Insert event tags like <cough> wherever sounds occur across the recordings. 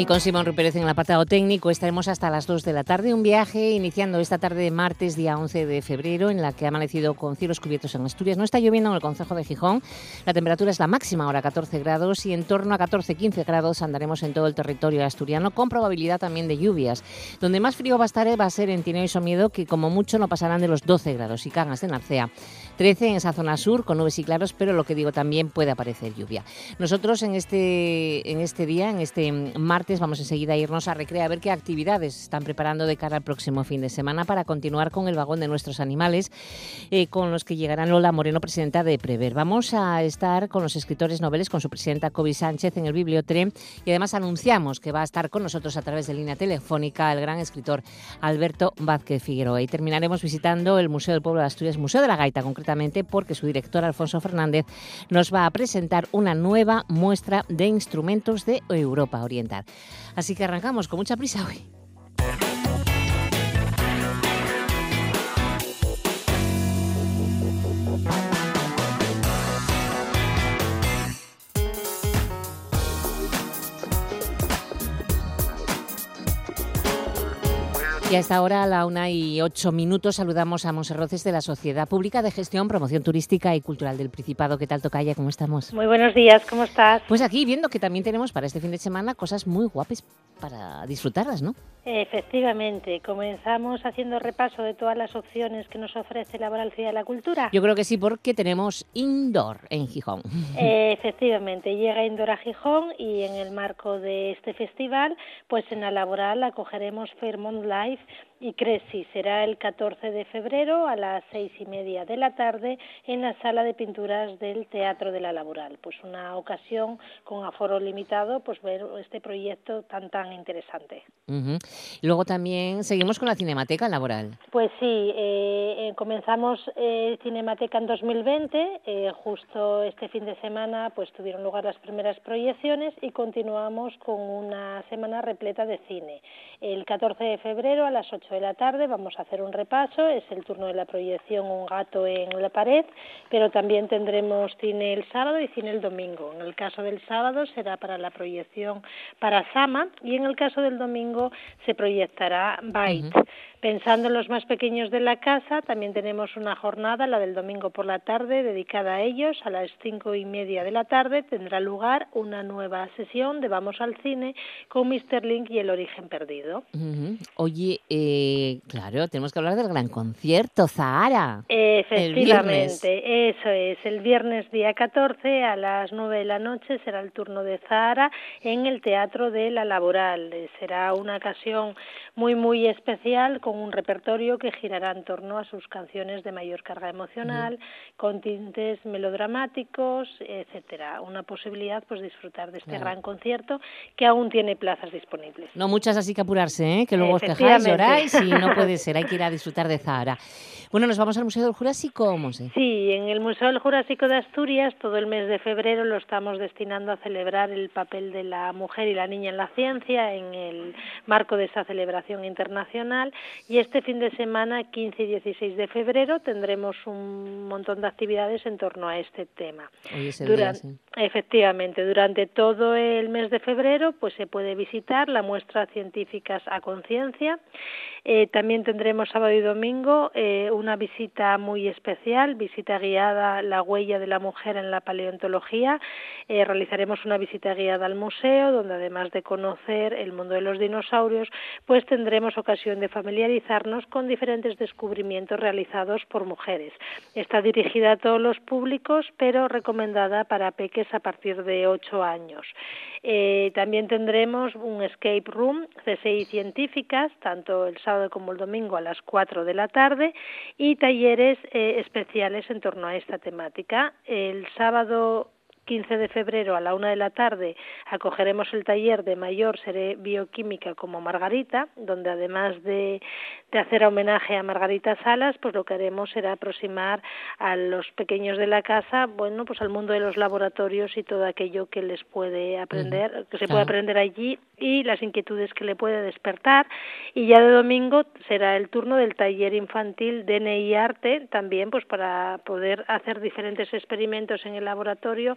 Y con Simón Rupérez en el apartado técnico estaremos hasta las 2 de la tarde. Un viaje iniciando esta tarde de martes, día 11 de febrero, en la que ha amanecido con cielos cubiertos en Asturias. No está lloviendo en el Concejo de Gijón. La temperatura es la máxima, ahora 14 grados, y en torno a 14-15 grados andaremos en todo el territorio asturiano, con probabilidad también de lluvias. Donde más frío va a estar va a ser en Tineo y Somiedo, que como mucho no pasarán de los 12 grados, y Cangas de Narcea. 13 en esa zona sur, con nubes y claros, pero lo que digo también puede aparecer lluvia. Nosotros en este, en este día, en este martes, vamos enseguida a irnos a Recrea a ver qué actividades están preparando de cara al próximo fin de semana para continuar con el vagón de nuestros animales, eh, con los que llegarán Lola Moreno, presidenta de Prever. Vamos a estar con los escritores noveles, con su presidenta Kobe Sánchez en el Bibliotren y además anunciamos que va a estar con nosotros a través de línea telefónica el gran escritor Alberto Vázquez Figueroa. Y terminaremos visitando el Museo del Pueblo de Asturias, Museo de la Gaita concretamente porque su director Alfonso Fernández nos va a presentar una nueva muestra de instrumentos de Europa Oriental. Así que arrancamos con mucha prisa hoy. Y a esta hora, a la una y ocho minutos, saludamos a Monserroces de la Sociedad Pública de Gestión, Promoción Turística y Cultural del Principado. ¿Qué tal, Tocaya? ¿Cómo estamos? Muy buenos días, ¿cómo estás? Pues aquí viendo que también tenemos para este fin de semana cosas muy guapas para disfrutarlas, ¿no? Efectivamente, comenzamos haciendo repaso de todas las opciones que nos ofrece Laboral Ciudad de la Cultura. Yo creo que sí, porque tenemos Indoor en Gijón. Efectivamente, llega Indoor a Gijón y en el marco de este festival, pues en la Laboral acogeremos Fairmont Live life y Cresi será el 14 de febrero a las seis y media de la tarde en la sala de pinturas del Teatro de la Laboral. Pues una ocasión con aforo limitado, pues ver este proyecto tan tan interesante. Luego también seguimos con la Cinemateca Laboral. Pues sí, eh, eh, comenzamos eh, Cinemateca en 2020, eh, justo este fin de semana pues tuvieron lugar las primeras proyecciones y continuamos con una semana repleta de cine. El 14 de febrero a las 8 de la tarde vamos a hacer un repaso, es el turno de la proyección Un gato en la pared, pero también tendremos cine el sábado y cine el domingo. En el caso del sábado será para la proyección para Sama y en el caso del domingo se proyectará Byte. Pensando en los más pequeños de la casa, también tenemos una jornada, la del domingo por la tarde, dedicada a ellos. A las cinco y media de la tarde tendrá lugar una nueva sesión de Vamos al Cine con Mr. Link y El Origen Perdido. Oye, eh, claro, tenemos que hablar del gran concierto, Zahara. Efectivamente, eso es. El viernes día 14 a las 9 de la noche será el turno de Zahara en el Teatro de la Laboral. Será una ocasión muy, muy especial con un repertorio que girará en torno a sus canciones de mayor carga emocional, con tintes melodramáticos, etcétera. Una posibilidad pues disfrutar de este gran concierto que aún tiene plazas disponibles. No muchas así que apurarse, ¿eh? que luego os quejáis, lloráis y no puede ser, hay que ir a disfrutar de Zahara. Bueno, nos vamos al Museo del Jurásico, Monse. Sí, en el Museo del Jurásico de Asturias todo el mes de febrero lo estamos destinando a celebrar el papel de la mujer y la niña en la ciencia en el marco de esa celebración internacional y este fin de semana, 15 y 16 de febrero, tendremos un montón de actividades en torno a este tema. durante, Efectivamente, durante todo el mes de febrero pues se puede visitar la muestra Científicas a Conciencia. Eh, también tendremos sábado y domingo eh, una visita muy especial, visita guiada La huella de la mujer en la paleontología. Eh, realizaremos una visita guiada al museo, donde además de conocer el mundo de los dinosaurios, pues tendremos ocasión de familiarizarnos con diferentes descubrimientos realizados por mujeres. Está dirigida a todos los públicos, pero recomendada para peques a partir de ocho años. También tendremos un escape room, CSI científicas, tanto el sábado como el domingo a las 4 de la tarde, y talleres eh, especiales en torno a esta temática. El sábado 15 de febrero a la una de la tarde acogeremos el taller de mayor seré bioquímica como Margarita, donde además de, de hacer homenaje a Margarita Salas, pues lo que haremos será aproximar a los pequeños de la casa, bueno, pues al mundo de los laboratorios y todo aquello que les puede aprender, que se puede aprender allí y las inquietudes que le puede despertar. Y ya de domingo será el turno del taller infantil DNI Arte, también pues para poder hacer diferentes experimentos en el laboratorio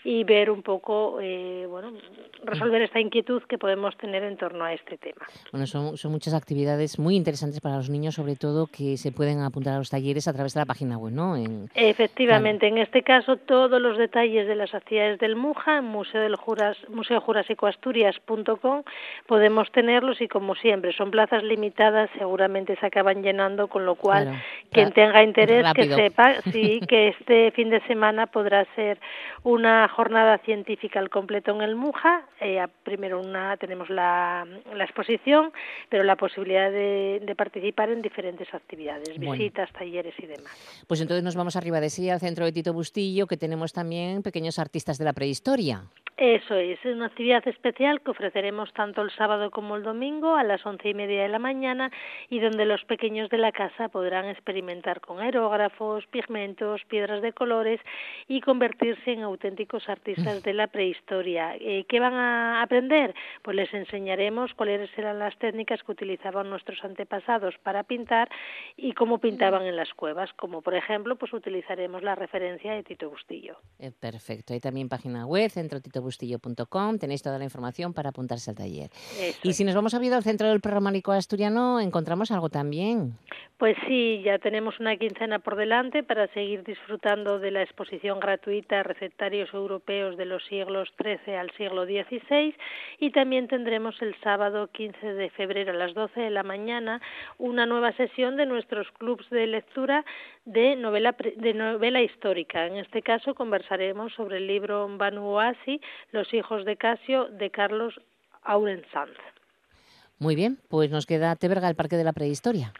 y ver un poco, eh, bueno, resolver esta inquietud que podemos tener en torno a este tema. Bueno, son, son muchas actividades muy interesantes para los niños, sobre todo que se pueden apuntar a los talleres a través de la página web, ¿no? Efectivamente, en este caso todos los detalles de las actividades del MUJA en Museo del Juras, museojurásicoasturias.com podemos tenerlos y como siempre son plazas limitadas, seguramente se acaban llenando, con lo cual quien tenga interés que sepa <laughs> sí que este fin de semana podrá ser una jornada científica al completo en el MUJA. Eh, primero una tenemos la, la, exposición, pero la posibilidad de, de participar en diferentes actividades, visitas, talleres y demás. Pues entonces nos vamos arriba de sí al centro de Tito Bustillo, que tenemos también pequeños artistas de la prehistoria. Eso es, es una actividad especial que ofreceremos tanto el sábado como el domingo a las once y media de la mañana y donde los pequeños de la casa podrán experimentar con aerógrafos, pigmentos, piedras de colores y convertirse en auténticos artistas de la prehistoria. Eh, ¿Qué van a aprender? Pues les enseñaremos cuáles eran las técnicas que utilizaban nuestros antepasados para pintar y cómo pintaban en las cuevas, como por ejemplo, pues utilizaremos la referencia de Tito Bustillo. Eh, perfecto, hay también página web, Centro Tito bustillo.com, tenéis toda la información para apuntarse al taller. Y si nos vamos a ver al centro del programático asturiano, ¿encontramos algo también? Pues sí, ya tenemos una quincena por delante para seguir disfrutando de la exposición gratuita Recetarios Europeos de los siglos XIII al siglo XVI y también tendremos el sábado 15 de febrero a las 12 de la mañana una nueva sesión de nuestros clubs de lectura de novela, de novela histórica. En este caso conversaremos sobre el libro Vanuasi, Los hijos de Casio, de Carlos Aurensanz. Muy bien, pues nos queda Teberga, el Parque de la Prehistoria.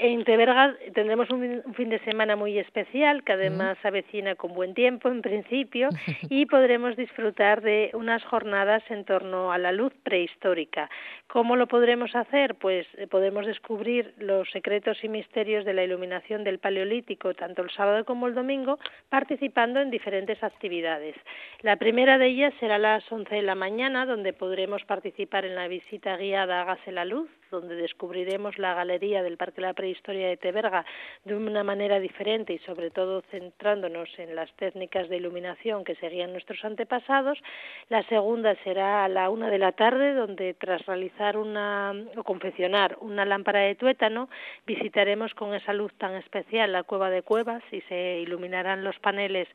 En Teberga tendremos un, fin de semana muy especial, que además avecina con buen tiempo en principio, <laughs> y podremos disfrutar de unas jornadas en torno a la luz prehistórica. ¿Cómo lo podremos hacer? Pues eh, podemos descubrir los secretos y misterios de la iluminación del Paleolítico, tanto el sábado como el domingo, participando en diferentes actividades. La primera de ellas será a las 11 de la mañana, donde podremos participar en la visita guiada Hágase la Luz, donde descubriremos la galería del Parque de la Prehistoria de Teberga de una manera diferente y sobre todo centrándonos en las técnicas de iluminación que seguían nuestros antepasados. La segunda será a la una de la tarde, donde tras realizar una o confeccionar una lámpara de tuétano, visitaremos con esa luz tan especial la cueva de cuevas y se iluminarán los paneles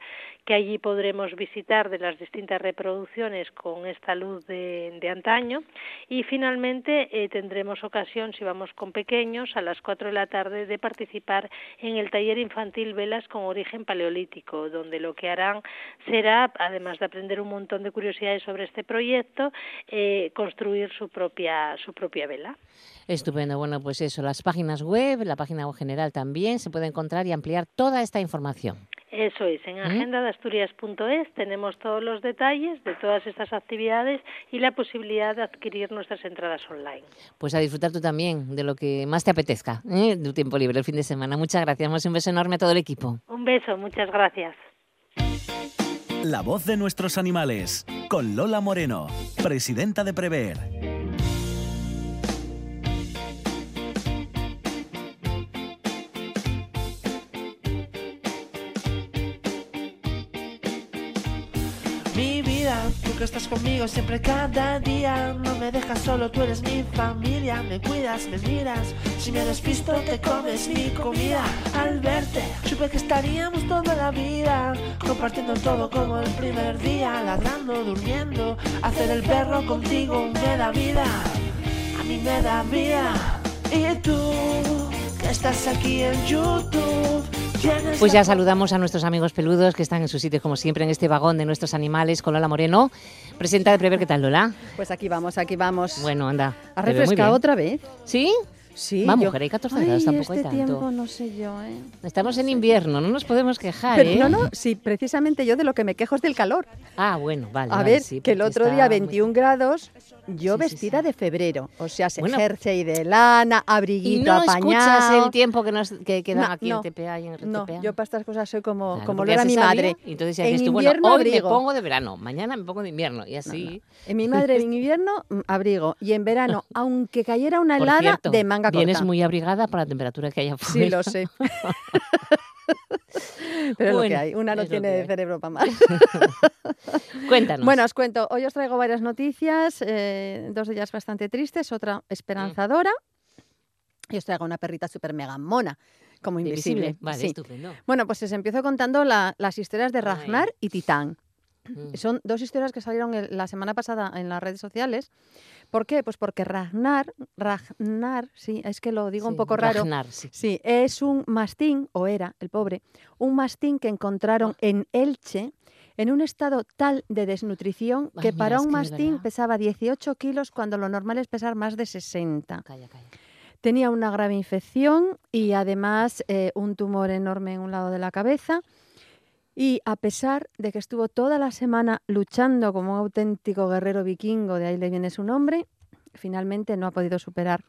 que allí podremos visitar de las distintas reproducciones con esta luz de, antaño. Y finalmente eh, tendremos ocasión, si vamos con pequeños, a las 4 de la tarde de participar en el taller infantil Velas con origen paleolítico, donde lo que harán será, además de aprender un montón de curiosidades sobre este proyecto, eh, construir su propia, su propia vela. Estupendo. Bueno, pues eso, las páginas web, la página general también, se puede encontrar y ampliar toda esta información. Eso es, en agendadasturias.es tenemos todos los detalles de todas estas actividades y la posibilidad de adquirir nuestras entradas online. Pues a disfrutar tú también de lo que más te apetezca, ¿eh? de tu tiempo libre el fin de semana. Muchas gracias, un beso enorme a todo el equipo. Un beso, muchas gracias. La voz de nuestros animales, con Lola Moreno, presidenta de Prever. Estás conmigo siempre cada día. No me dejas solo, tú eres mi familia. Me cuidas, me miras. Si me despisto, te comes mi comida. Al verte, supe que estaríamos toda la vida. Compartiendo todo como el primer día. Ladrando, durmiendo. Hacer el perro contigo me da vida. A mí me da vida. Y tú, que estás aquí en YouTube pues ya saludamos a nuestros amigos peludos que están en sus sitios, como siempre, en este vagón de nuestros animales con Lola Moreno. Presenta de Prever, ¿qué tal, Lola? Pues aquí vamos, aquí vamos. Bueno, anda. ¿Ha refrescado otra vez? ¿Sí? Sí, Va, yo- mujer, hay 14 Ay, grados, tampoco hay este tanto. tiempo no sé yo, ¿eh? Estamos en invierno, no nos podemos quejar, Pero, ¿eh? no, no, sí, precisamente yo de lo que me quejo es del calor. Ah, bueno, vale. A vale, ver, sí, que el otro día muy- 21 grados, yo Sí, vestida sí. de febrero. O sea, se Bueno. jersey de lana, Y abriguito no escuchas apañado. el tiempo que, nos, que, que dan No, aquí no. en TPA y en RTPA. No, yo para estas cosas soy como, Claro, como lo era mi sabía, madre. Y entonces ya En dices tú, bueno, hoy abrigo. me pongo de verano, mañana me pongo de invierno. Y así. En mi madre en <laughs> invierno, mm, abrigo. Y en verano, <laughs> aunque cayera una helada, de manga corta. vienes muy abrigada para la temperatura que hay afuera. Sí, lo sé. <laughs> Pero es lo que hay. Una no tiene cerebro para más. <laughs> Cuéntanos. Bueno, os cuento. Hoy os traigo varias noticias, eh, dos de ellas bastante tristes, otra esperanzadora. Y os traigo una perrita súper mega mona, como invisible. invisible. Vale, Sí. estupendo. Bueno, pues os empiezo contando la- las historias de Ay. Ragnar y Titán. Mm. Son dos historias que salieron el- la semana pasada en las redes sociales. ¿Por qué? Pues porque Ragnar, Ragnar, sí, es que lo digo un poco raro. Ragnar, sí. Sí, es un mastín, o era, el pobre, un mastín que encontraron Ah. en Elche en un estado tal de desnutrición Ay, que mira, para un mastín pesaba 18 kilos cuando lo normal es pesar más de 60. Calla, calla. Tenía una grave infección y además eh, un tumor enorme en un lado de la cabeza. Y a pesar de que estuvo toda la semana luchando como un auténtico guerrero vikingo, de ahí le viene su nombre, finalmente no ha podido superar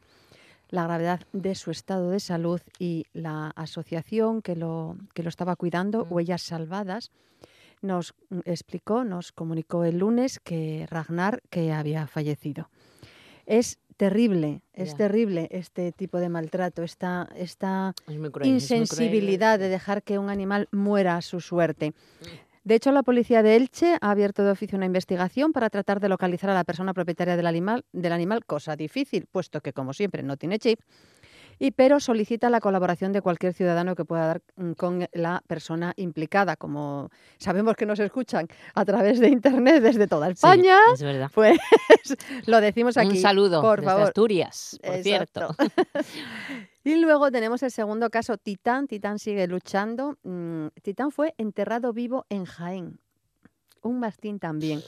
la gravedad de su estado de salud y la asociación que lo, que lo estaba cuidando. Huellas Salvadas, nos mm, explicó, nos comunicó el lunes que Ragnar que había fallecido. Es terrible, es terrible este tipo de maltrato, esta, esta cruel. insensibilidad de dejar que un animal muera a su suerte. De hecho, la policía de Elche ha abierto de oficio una investigación para tratar de localizar a la persona propietaria del animal, del animal cosa difícil, puesto que, como siempre, no tiene chip, y pero solicita la colaboración de cualquier ciudadano que pueda dar mm, con la persona implicada. Como sabemos que nos escuchan a través de Internet desde toda Sí, España, es verdad. pues <laughs> lo decimos aquí. Un saludo por desde favor. Asturias, por cierto. <laughs> Y luego tenemos el segundo caso, Titán. Titán sigue luchando. Mm, Titán fue enterrado vivo en Jaén. Un mastín también.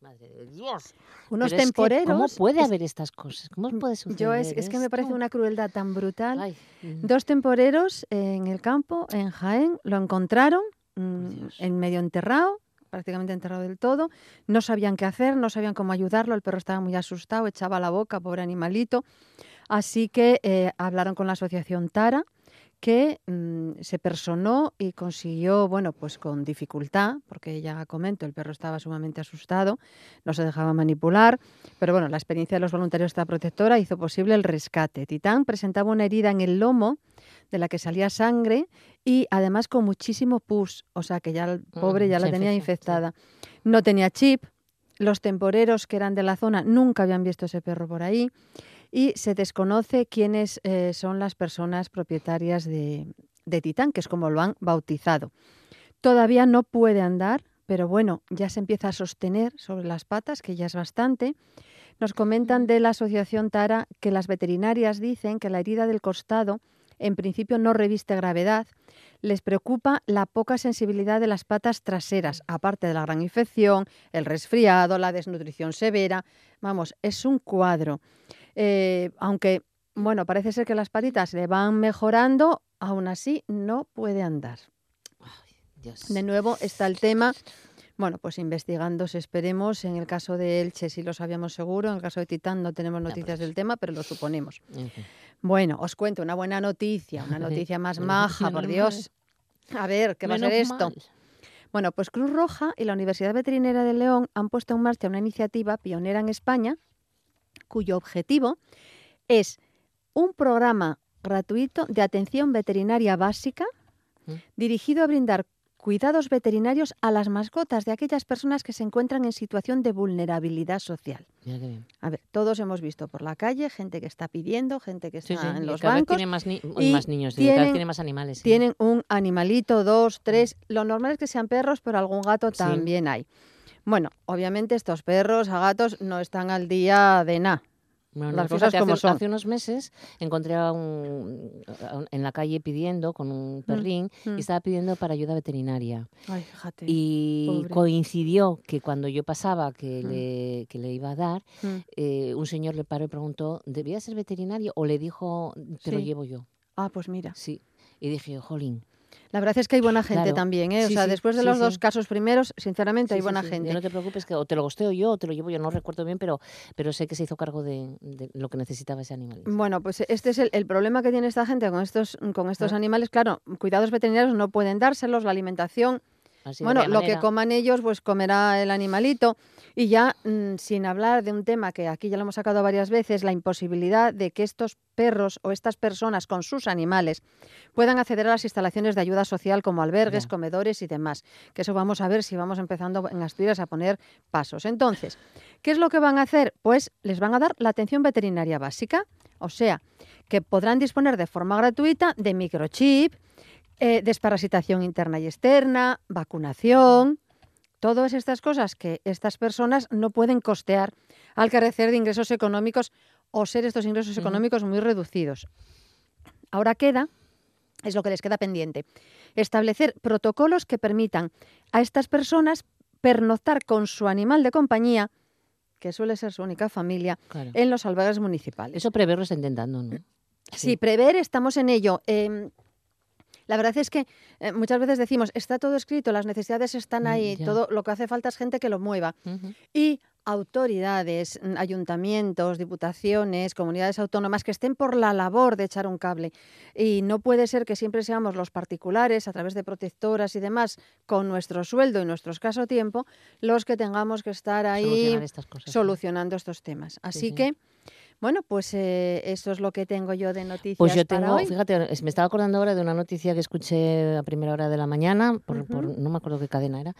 Madre de Dios. Unos Pero es que, temporeros. ¿Cómo puede haber estas cosas? ¿Cómo puede suceder Yo es, es que me parece una crueldad tan brutal. Ay. Dos temporeros en el campo, en Jaén, lo encontraron mm, en medio enterrado, prácticamente enterrado del todo. No sabían qué hacer, no sabían cómo ayudarlo. El perro estaba muy asustado, echaba la boca, pobre animalito. Así que eh, hablaron con la asociación Tara, que mm, se personó y consiguió, bueno, pues con dificultad, porque ya comento, el perro estaba sumamente asustado, no se dejaba manipular, pero bueno, la experiencia de los voluntarios de esta protectora hizo posible el rescate. Titán presentaba una herida en el lomo de la que salía sangre y además con muchísimo pus, o sea que ya el pobre Mm, ya la tenía sí. infectada. No tenía chip, los temporeros que eran de la zona nunca habían visto ese perro por ahí y se desconoce quiénes eh, son las personas propietarias de, de Titán, que es como lo han bautizado. Todavía no puede andar, pero bueno, ya se empieza a sostener sobre las patas, que ya es bastante. Nos comentan de la asociación Tara que las veterinarias dicen que la herida del costado en principio no reviste gravedad. Les preocupa la poca sensibilidad de las patas traseras, aparte de la gran infección, el resfriado, la desnutrición severa. Vamos, es un cuadro. Eh, aunque, bueno, parece ser que las patitas le van mejorando, aún así no puede andar. Dios. De nuevo está el tema, bueno, pues investigándose, esperemos. En el caso de Elche sí lo sabíamos seguro, en el caso de Titán no tenemos noticias pues. del tema, pero lo suponemos. Bueno, os cuento una buena noticia, una <laughs> noticia más Menos- maja, por Dios. A ver, ¿qué va a ser esto? mal. Bueno, pues Cruz Roja y la Universidad Veterinaria de León han puesto en marcha una iniciativa pionera en España cuyo objetivo es un programa gratuito de atención veterinaria básica Mm. dirigido a brindar cuidados veterinarios a las mascotas de aquellas personas que se encuentran en situación de vulnerabilidad social. Mira qué bien. A ver, todos hemos visto por la calle gente que está pidiendo, gente que está sí, en los bancos tiene más, ni- y más niños, digo, cada vez tienen- tiene más animales. sí. tienen un animalito, dos, tres. Lo normal es que sean perros, pero algún gato también hay. Bueno, obviamente estos perros a gatos no están al día de nada. No, no, Las cosas como hace, son. hace unos meses encontré a un, a un- en la calle pidiendo con un perrín mm. y estaba pidiendo para ayuda veterinaria. Ay, fíjate. Y pobre. coincidió que cuando yo pasaba que, Mm. le, que le iba a dar, Mm. eh, un señor le paró y preguntó, ¿debía ser veterinario? O le dijo, te lo llevo yo. Ah, pues mira. Sí. Y dije, jolín. La verdad es que hay buena gente Claro. también, ¿eh? O sea, sí, después de sí, los dos casos primeros, sinceramente, hay buena gente. No te preocupes, que o te lo gosteo yo o te lo llevo yo, no recuerdo bien, pero, pero sé que se hizo cargo de, de lo que necesitaba ese animal. Bueno, pues este es el, el problema que tiene esta gente con estos, con estos Ah. animales. Claro, cuidados veterinarios no pueden dárselos, la alimentación. Así bueno, lo que coman ellos, pues comerá el animalito. Y ya, mm, sin hablar de un tema que aquí ya lo hemos sacado varias veces, la imposibilidad de que estos perros o estas personas con sus animales puedan acceder a las instalaciones de ayuda social como albergues, comedores y demás. Que eso vamos a ver si vamos empezando en Asturias a poner pasos. Entonces, ¿qué es lo que van a hacer? Pues les van a dar la atención veterinaria básica, o sea, que podrán disponer de forma gratuita de microchip, eh, desparasitación interna y externa, vacunación, todas estas cosas que estas personas no pueden costear al carecer de ingresos económicos o ser estos ingresos económicos muy reducidos. Ahora queda, es lo que les queda pendiente, establecer protocolos que permitan a estas personas pernoctar con su animal de compañía, que suele ser su única familia, Claro. en los albergues municipales. Eso prever lo está intentando, ¿no? Sí, prever, estamos en ello. Em, la verdad es que eh, muchas veces decimos, está todo escrito, las necesidades están Mm, ahí, ya. todo lo que hace falta es gente que lo mueva. Y autoridades, mm, ayuntamientos, diputaciones, comunidades autónomas que estén por la labor de echar un cable. Y no puede ser que siempre seamos los particulares, a través de protectoras y demás, con nuestro sueldo y nuestro escaso tiempo, los que tengamos que estar ahí Solucionar estas cosas. ¿no? solucionando estos temas. Así sí. que, bueno, pues eh, eso es lo que tengo yo de noticias Pues yo para tengo, hoy. fíjate, me estaba acordando ahora de una noticia que escuché a primera hora de la mañana, por, por- no me acuerdo qué cadena era,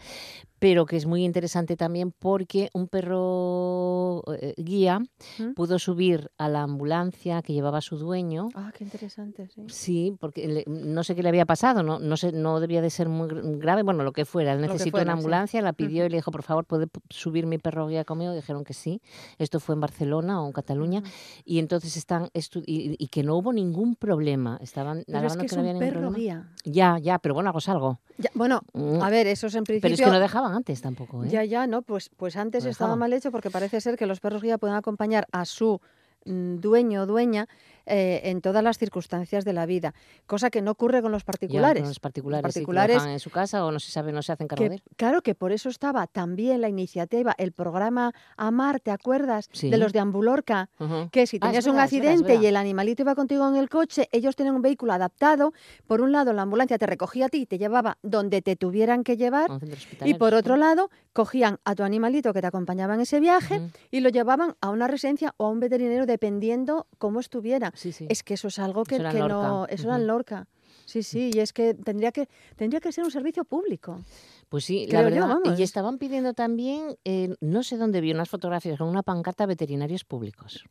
pero que es muy interesante también porque un perro eh, guía ¿Mm? pudo subir a la ambulancia que llevaba su dueño. Ah, qué interesante, sí. Sí, porque le- no sé qué le había pasado, no, no sé, no debía de ser muy gr- grave, bueno, lo que fuera. Él necesitó fuera, una sí. ambulancia, la pidió y le dijo, por favor, ¿puede subir mi perro guía conmigo? Dijeron que sí. Esto fue en Barcelona o en Cataluña. Y entonces están, y, y que no hubo ningún problema. Estaban Pero es alegando que es no había un ningún perro guía. Ya, ya, pero bueno, algo es algo. Ya, bueno, Mm, a ver, eso es en principio... Pero es que no dejaban antes tampoco, ¿eh? Ya, ya, no, pues, pues antes No estaba mal hecho porque parece ser que los perros guía pueden acompañar a su mm, dueño o dueña eh, en todas las circunstancias de la vida, cosa que no ocurre con los Ya, particulares. con los particulares, sí, que lo particulares dejan en su casa o no se sabe, no se hacen cargo que, de él. claro que por eso estaba también la iniciativa, el programa Amar, ¿te acuerdas? Sí. De los de Ambulorca, que si Ah, tenías un verdad, es verdad, es accidente y el animalito iba contigo en el coche, ellos tienen un vehículo adaptado. Por un lado, la ambulancia te recogía a ti y te llevaba donde te tuvieran que llevar. Y por sí. otro lado, cogían a tu animalito que te acompañaba en ese viaje y lo llevaban a una residencia o a un veterinario dependiendo cómo estuviera. Sí, sí. Es que eso es algo que, Eso que no... Eso era Ujú. Lorca. Sí, sí, y es que tendría que tendría que ser un servicio público. Pues sí, Creo la yo, verdad. vamos. Y estaban pidiendo también, eh, no sé dónde vi unas fotografías con una pancarta veterinarios públicos.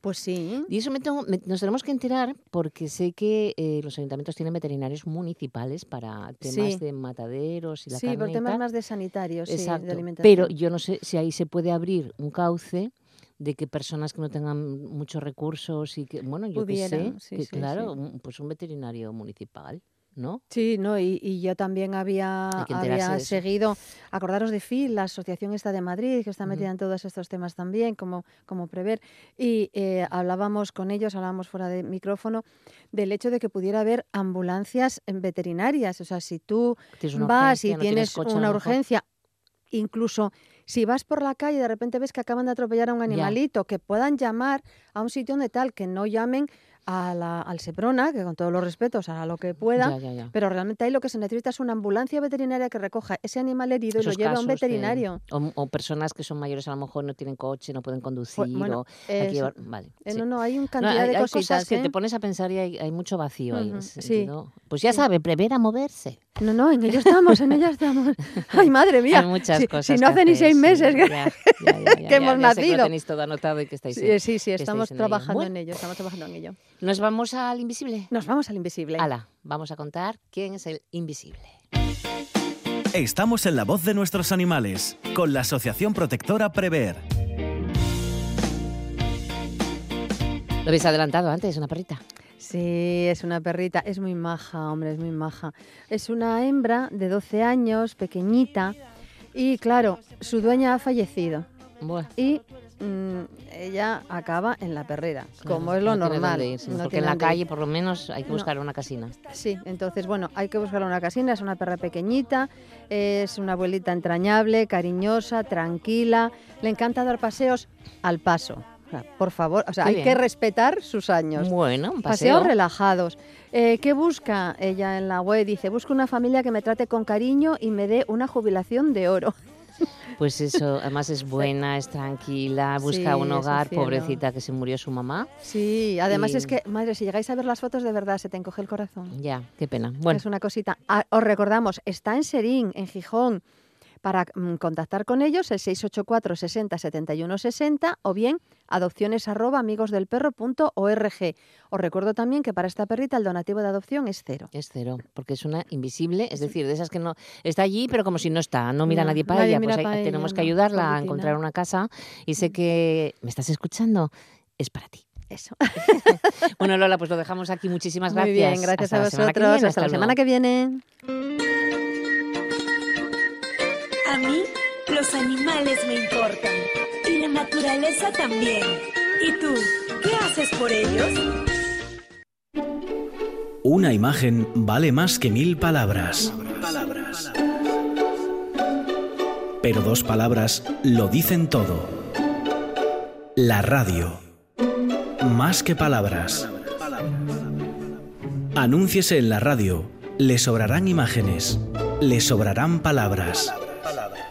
Pues sí. Y eso me tengo- me- nos tenemos que enterar porque sé que eh, los ayuntamientos tienen veterinarios municipales para temas Sí. de mataderos y la Sí, carne por temas más de sanitarios, sí, Exacto. de alimentación. Pero yo no sé si ahí se puede abrir un cauce de que personas que no tengan muchos recursos y que, bueno, yo sé, Pudieran, sí, que sí, claro, sí. un- pues un veterinario municipal, ¿no? Sí, no, y, y yo también había, había seguido, acordaros de FIL, la asociación esta de Madrid, que está metida en todos estos temas también, como, como prever, y eh, hablábamos con ellos, hablábamos fuera de micrófono, del hecho de que pudiera haber ambulancias en veterinarias, o sea, si tú vas y no tienes coche, una urgencia, incluso si vas por la calle y de repente ves que acaban de atropellar a un Ya. animalito, que puedan llamar a un sitio donde tal, que no llamen a la, al Seprona, que con todos los respetos hará lo que pueda, Ya, ya, ya. pero realmente ahí lo que se necesita es una ambulancia veterinaria que recoja ese animal herido y lo lleve a un de- veterinario. o, o personas que son mayores a lo mejor no tienen coche, no pueden conducir bueno, o hay que eso. llevar- Vale. Eh, sí. no, no, hay No, cantidad hay, de hay cositas. cosas que ¿eh? te pones a pensar y hay, hay mucho vacío ahí en Ujú, ese sí. sentido. Pues ya Sí. sabe, prever a moverse. No, no, en ello estamos, en ello estamos. <laughs> Ay, madre mía. Hay muchas si, cosas. si no hace ni seis meses que, <laughs> hemos ya sé que lo nacido. tenéis todo anotado y que estáis. Sí, sí, sí, estamos trabajando en ello, estamos trabajando en ello. Nos vamos al invisible. Nos vamos al invisible. Ala, vamos a contar quién es el invisible. Estamos en la voz de nuestros animales, con la Asociación Protectora Prever. Lo habéis adelantado antes, una perrita. Sí, es una perrita, es muy maja, hombre, es muy maja. Es una hembra de 12 años, pequeñita, y claro, su dueña ha fallecido. Bueno. Y mm, ella acaba en la perrera, como es lo no normal. irse, no porque en la calle por lo menos hay que buscar una casina. Sí, entonces, bueno, hay que buscar una casina, es una perra pequeñita, es una abuelita entrañable, cariñosa, tranquila, le encanta dar paseos al paso. Por favor, o sea, Qué hay bien. que respetar sus años. Bueno, un Paseos paseo. relajados. Eh, ¿Qué busca ella en la web? Dice, busco una familia que me trate con cariño y me dé una jubilación de oro. Pues eso, <laughs> además es buena, es tranquila, busca Sí, un hogar, pobrecita que se murió su mamá. Sí, además Y- es que, madre, si llegáis a ver las fotos, de verdad se te encoge el corazón. Ya, qué pena. Bueno, Es una cosita. Ah, os recordamos, está en Serín, en Gijón. Para mm, contactar con ellos, el 684 60 71 60 o bien adopciones arroba amigosdelperro.org. Os recuerdo también que para esta perrita el donativo de adopción es cero. es cero, porque es una invisible, es decir, de esas que no está allí, pero como si no está, no mira No, nadie para nadie ella, pues hay- pa' ella, tenemos que no, ayudarla a encontrar una casa y sé que me estás escuchando, es para ti. Eso. <laughs> Bueno, Lola, pues lo dejamos aquí. Muchísimas Muy gracias. bien, gracias Hasta a la vosotros. viene, Hasta la semana que viene. A mí los animales me importan y la naturaleza también. ¿Y tú, qué haces por ellos? Una imagen vale más que mil palabras. Pero dos palabras lo dicen todo. La radio. Más que palabras. Anúnciese en la radio. Le sobrarán imágenes. Le sobrarán palabras.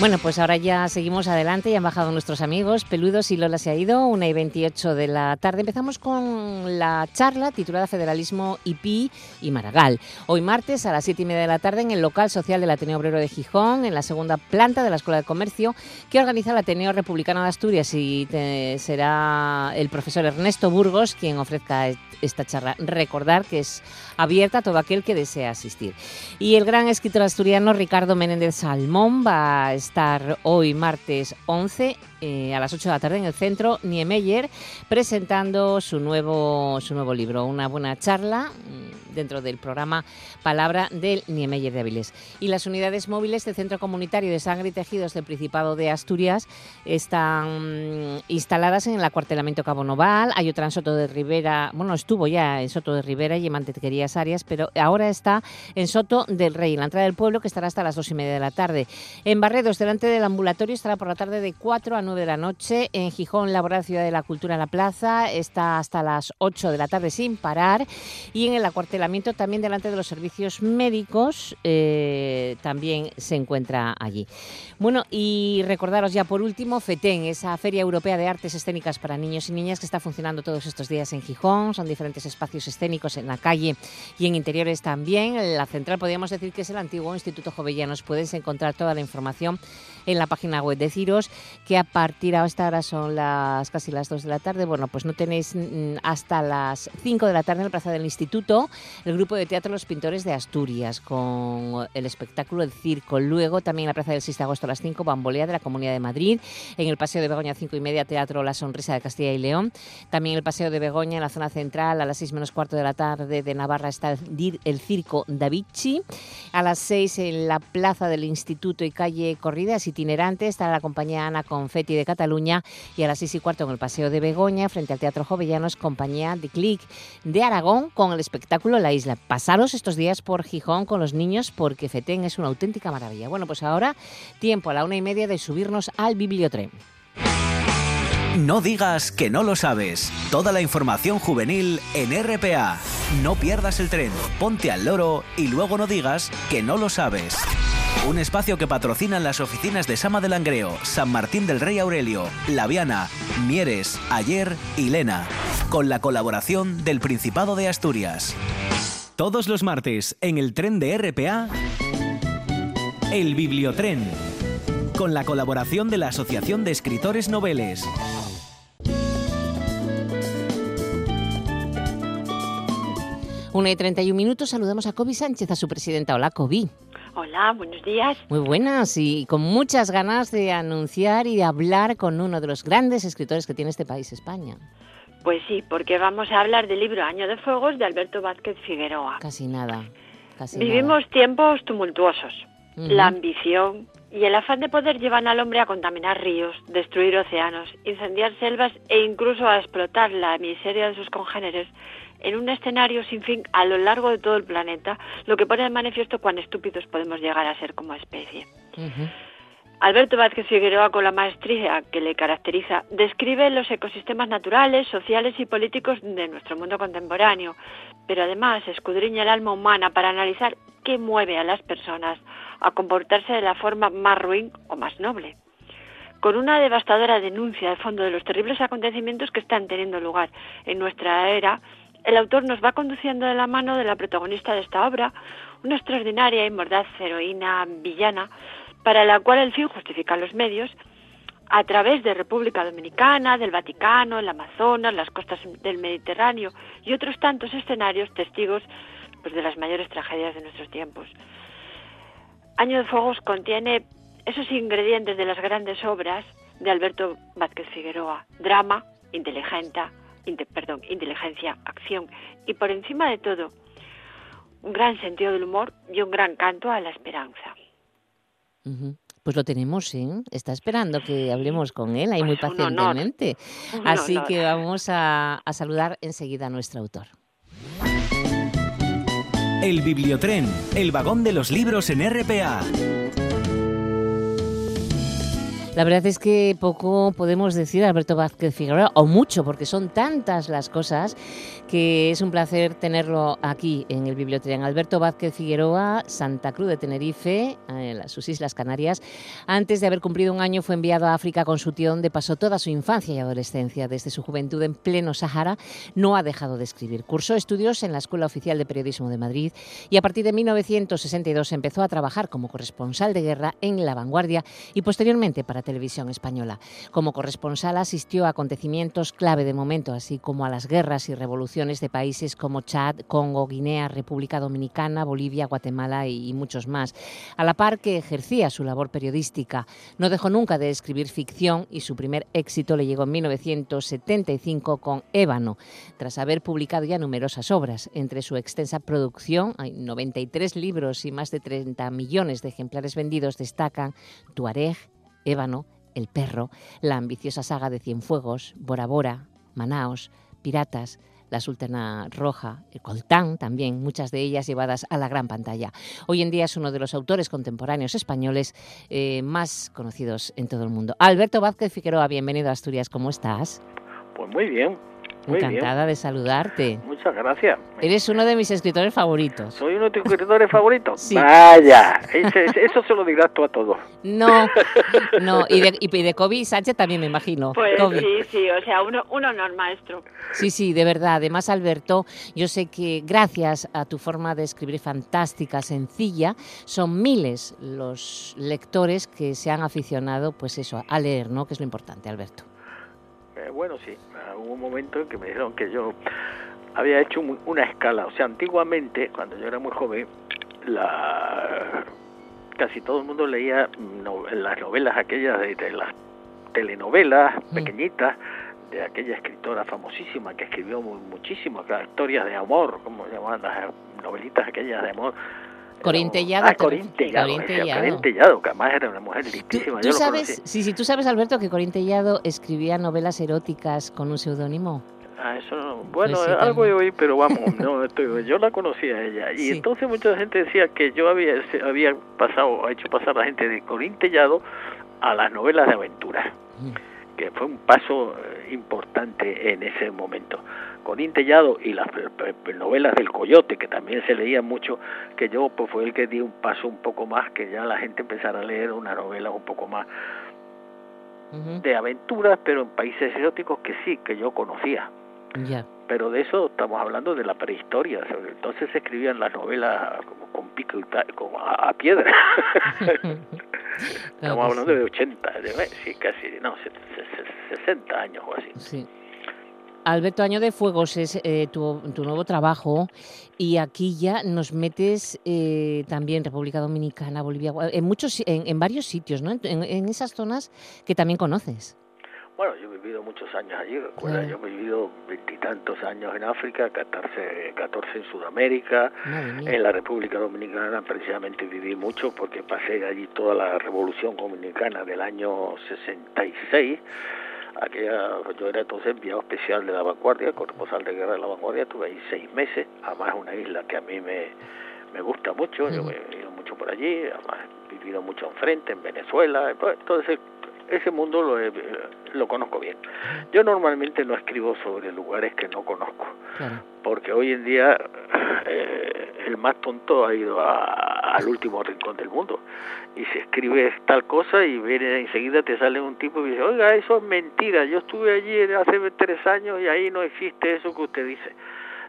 Bueno, pues ahora ya seguimos adelante, ya han bajado nuestros amigos Peludos y Lola se ha ido, una y 28 de la tarde. Empezamos con la charla titulada Federalismo IP y Maragall. Hoy martes a las 7 y media de la tarde en el local social del Ateneo Obrero de Gijón, en la segunda planta de la Escuela de Comercio, que organiza el Ateneo Republicano de Asturias y te- será el profesor Ernesto Burgos quien ofrezca est- esta charla. Recordar que es abierta a todo aquel que desea asistir. Y el gran escritor asturiano Ricardo Menéndez Salmón va a estar hoy martes 11 eh, a las 8 de la tarde en el centro Niemeyer presentando su nuevo, su nuevo libro, una buena charla mm, dentro del programa Palabra del Niemeyer de Avilés. Y las unidades móviles del Centro Comunitario de Sangre y Tejidos del Principado de Asturias están mm, instaladas en el acuartelamiento Cabo Noval, hay otra en Soto de Rivera, bueno, estuvo ya en Soto de Rivera y en Mantequerías Arias, pero ahora está en Soto del Rey, en la entrada del pueblo, que estará hasta las dos y media de la tarde. En Barredos, delante del ambulatorio, estará por la tarde de 4 a 9 de la noche. En Gijón, Laboral Ciudad de la Cultura en la Plaza, está hasta las 8 de la tarde sin parar. Y en el acuartelamiento, también delante de los servicios médicos, eh, también se encuentra allí. Bueno, y recordaros ya por último, FETEN, esa Feria Europea de Artes Escénicas para Niños y Niñas que está funcionando todos estos días en Gijón. Son diferentes espacios escénicos en la calle y en interiores también. La central podríamos decir que es el antiguo Instituto Jovellanos. Puedes encontrar toda la información en la página web de Ciros, que a partir a esta hora son las casi las 2 de la tarde. Bueno, pues no tenéis mm, hasta las 5 de la tarde en la Plaza del Instituto el grupo de teatro Los Pintores de Asturias con el espectáculo El Circo. Luego también en la Plaza del 6 de agosto a las 5, Bambolea de la Comunidad de Madrid. En el Paseo de Begoña 5 y media, Teatro La Sonrisa de Castilla y León. También el Paseo de Begoña en la zona central a las 6 menos cuarto de la tarde de Navarra está el Circo Davici. A las 6 en la Plaza del Instituto y calle Corridas itinerante está la compañía Ana Confetti de Cataluña y a las 6 y cuarto en el Paseo de Begoña frente al Teatro Jovellanos compañía de Click de Aragón con el espectáculo La Isla. Pasaros estos días por Gijón con los niños porque Fetén es una auténtica maravilla. Bueno, pues ahora tiempo a la una y media de subirnos al bibliotren. No digas que no lo sabes. Toda la información juvenil en RPA. No pierdas el tren, ponte al loro y luego no digas que no lo sabes. Un espacio que patrocinan las oficinas de Sama del Langreo, San Martín del Rey Aurelio, Laviana, Mieres, Ayer y Lena. Con la colaboración del Principado de Asturias. Todos los martes en el tren de RPA, el Bibliotren. Con la colaboración de la Asociación de Escritores Noveles. Una y 31 minutos saludamos a Kobe Sánchez, a su presidenta. Hola, Kobe. Hola, buenos días. Muy buenas y con muchas ganas de anunciar y de hablar con uno de los grandes escritores que tiene este país, España. Pues sí, porque vamos a hablar del libro Año de Fuegos de Alberto Vázquez Figueroa. Casi nada. Casi Vivimos nada. tiempos tumultuosos. La ambición y el afán de poder llevan al hombre a contaminar ríos, destruir océanos, incendiar selvas e incluso a explotar la miseria de sus congéneres en un escenario sin fin a lo largo de todo el planeta, lo que pone de manifiesto cuán estúpidos podemos llegar a ser como especie. Alberto Vázquez Figueroa, con la maestría que le caracteriza, describe los ecosistemas naturales, sociales y políticos de nuestro mundo contemporáneo, pero además escudriña el alma humana para analizar qué mueve a las personas a comportarse de la forma más ruin o más noble. Con una devastadora denuncia de fondo de los terribles acontecimientos que están teniendo lugar en nuestra era, el autor nos va conduciendo de la mano de la protagonista de esta obra, una extraordinaria y mordaz heroína villana, para la cual el fin justifica los medios, a través de República Dominicana, del Vaticano, el Amazonas, las costas del Mediterráneo y otros tantos escenarios testigos pues, de las mayores tragedias de nuestros tiempos. Año de Fuegos contiene esos ingredientes de las grandes obras de Alberto Vázquez Figueroa, drama, inteligencia, inte- perdón, inteligencia, acción y por encima de todo un gran sentido del humor y un gran canto a la esperanza. Pues lo tenemos, ¿eh? Está esperando que hablemos con él ahí muy Pues un honor. pacientemente. Así que vamos a, a saludar enseguida a nuestro autor. El Bibliotren, el vagón de los libros en RPA. La verdad es que poco podemos decir de Alberto Vázquez Figueroa, o mucho, porque son tantas las cosas que es un placer tenerlo aquí en el Biblioteca. Alberto Vázquez Figueroa, Santa Cruz de Tenerife, en las- sus Islas Canarias. Antes de haber cumplido un año fue enviado a África con su tío, donde pasó toda su infancia y adolescencia. Desde su juventud en pleno Sahara no ha dejado de escribir. Cursó estudios en la Escuela Oficial de Periodismo de Madrid y a partir de 1962 empezó a trabajar como corresponsal de guerra en La Vanguardia y posteriormente para Televisión Española. Como corresponsal asistió a acontecimientos clave de momento, así como a las guerras y revoluciones de países como Chad, Congo, Guinea, República Dominicana, Bolivia, Guatemala y, muchos más. A la par que ejercía su labor periodística, no dejó nunca de escribir ficción y su primer éxito le llegó en 1975 con Ébano, tras haber publicado ya numerosas obras. Entre su extensa producción, hay 93 libros y más de 30 millones de ejemplares vendidos, destacan Tuareg, Ébano, El perro, la ambiciosa saga de Cienfuegos, Bora Bora, Manaos, Piratas, La Sultana Roja, el Coltán también, muchas de ellas llevadas a la gran pantalla. Hoy en día es uno de los autores contemporáneos españoles eh, más conocidos en todo el mundo. Alberto Vázquez Figueroa, bienvenido a Asturias, ¿cómo estás? Pues muy bien, muy Encantada de saludarte. Muchas gracias. Eres uno de mis escritores favoritos. ¿Soy uno de tus escritores favoritos? Sí. Vaya, ese- eso se lo dirás tú a todos. No, no, y de, y de Kobe Sánchez también me imagino. Pues Kobe. sí, sí, o sea, uno, un honor, maestro. Sí, sí, de verdad. Además, Alberto, yo sé que gracias a tu forma de escribir fantástica, sencilla, son miles los lectores que se han aficionado, pues eso, a leer, ¿no? Que es lo importante, Alberto. Eh, bueno, sí, hubo un momento en que me dijeron que yo había hecho una escala. O sea, antiguamente, cuando yo era muy joven, la casi todo el mundo leía no- las novelas aquellas de, de las telenovelas pequeñitas de aquella escritora famosísima que escribió mu- muchísimas historias de amor, como se llamaban las novelitas aquellas de amor. Corín Tellado, Ah, te Corín refieres. Tellado, Corín ese, Tellado. Corín Tellado, que además era una mujer Tú, listísima. tú lo sabes, sí, sí, tú sabes, Alberto, que Corín Tellado escribía novelas eróticas con un seudónimo. Ah, eso no. Bueno, Pues sí, algo he oído, pero vamos, <laughs> no estoy, yo la conocía a ella. Y Sí. entonces mucha gente decía que yo había, había pasado, hecho pasar a la gente de Corín Tellado a las novelas de aventura, Mm. que fue un paso eh, importante en ese momento. Corín Tellado y las novelas del Coyote, que también se leían mucho, que yo pues fue el que di un paso un poco más, que ya la gente empezara a leer una novela un poco más de aventuras, pero en países exóticos que sí, que yo conocía pero de eso estamos hablando de la prehistoria. Entonces se escribían las novelas como con pico y tal, como a, a piedra. <laughs> Claro estamos hablando sí. de 80, de, sí, casi, no, se- se- se- 60 años o así. Sí. Alberto Año de Fuegos es eh, tu, tu, nuevo trabajo y aquí ya nos metes eh, también República Dominicana, Bolivia, en muchos, en, en varios sitios, ¿no? En, en, esas zonas que también conoces. Bueno, yo he vivido muchos años allí, recuerda, claro. yo he vivido veintitantos años en África, 14, 14 en Sudamérica, en la República Dominicana precisamente viví mucho porque pasé allí toda la Revolución Dominicana del año 66 aquella, yo era entonces enviado especial de la vanguardia, corresponsal de guerra de la vanguardia, tuve ahí seis meses, además una isla que a mí me, me gusta mucho, yo he ido mucho por allí, además he vivido mucho enfrente, en Venezuela, todo ese, mundo lo, lo conozco bien. Yo normalmente no escribo sobre lugares que no conozco, claro. porque hoy en día eh, el más tonto ha ido a, al último rincón del mundo y si escribes tal cosa y viene enseguida te sale un tipo y dice, oiga, eso es mentira, yo estuve allí hace tres años y ahí no existe eso que usted dice.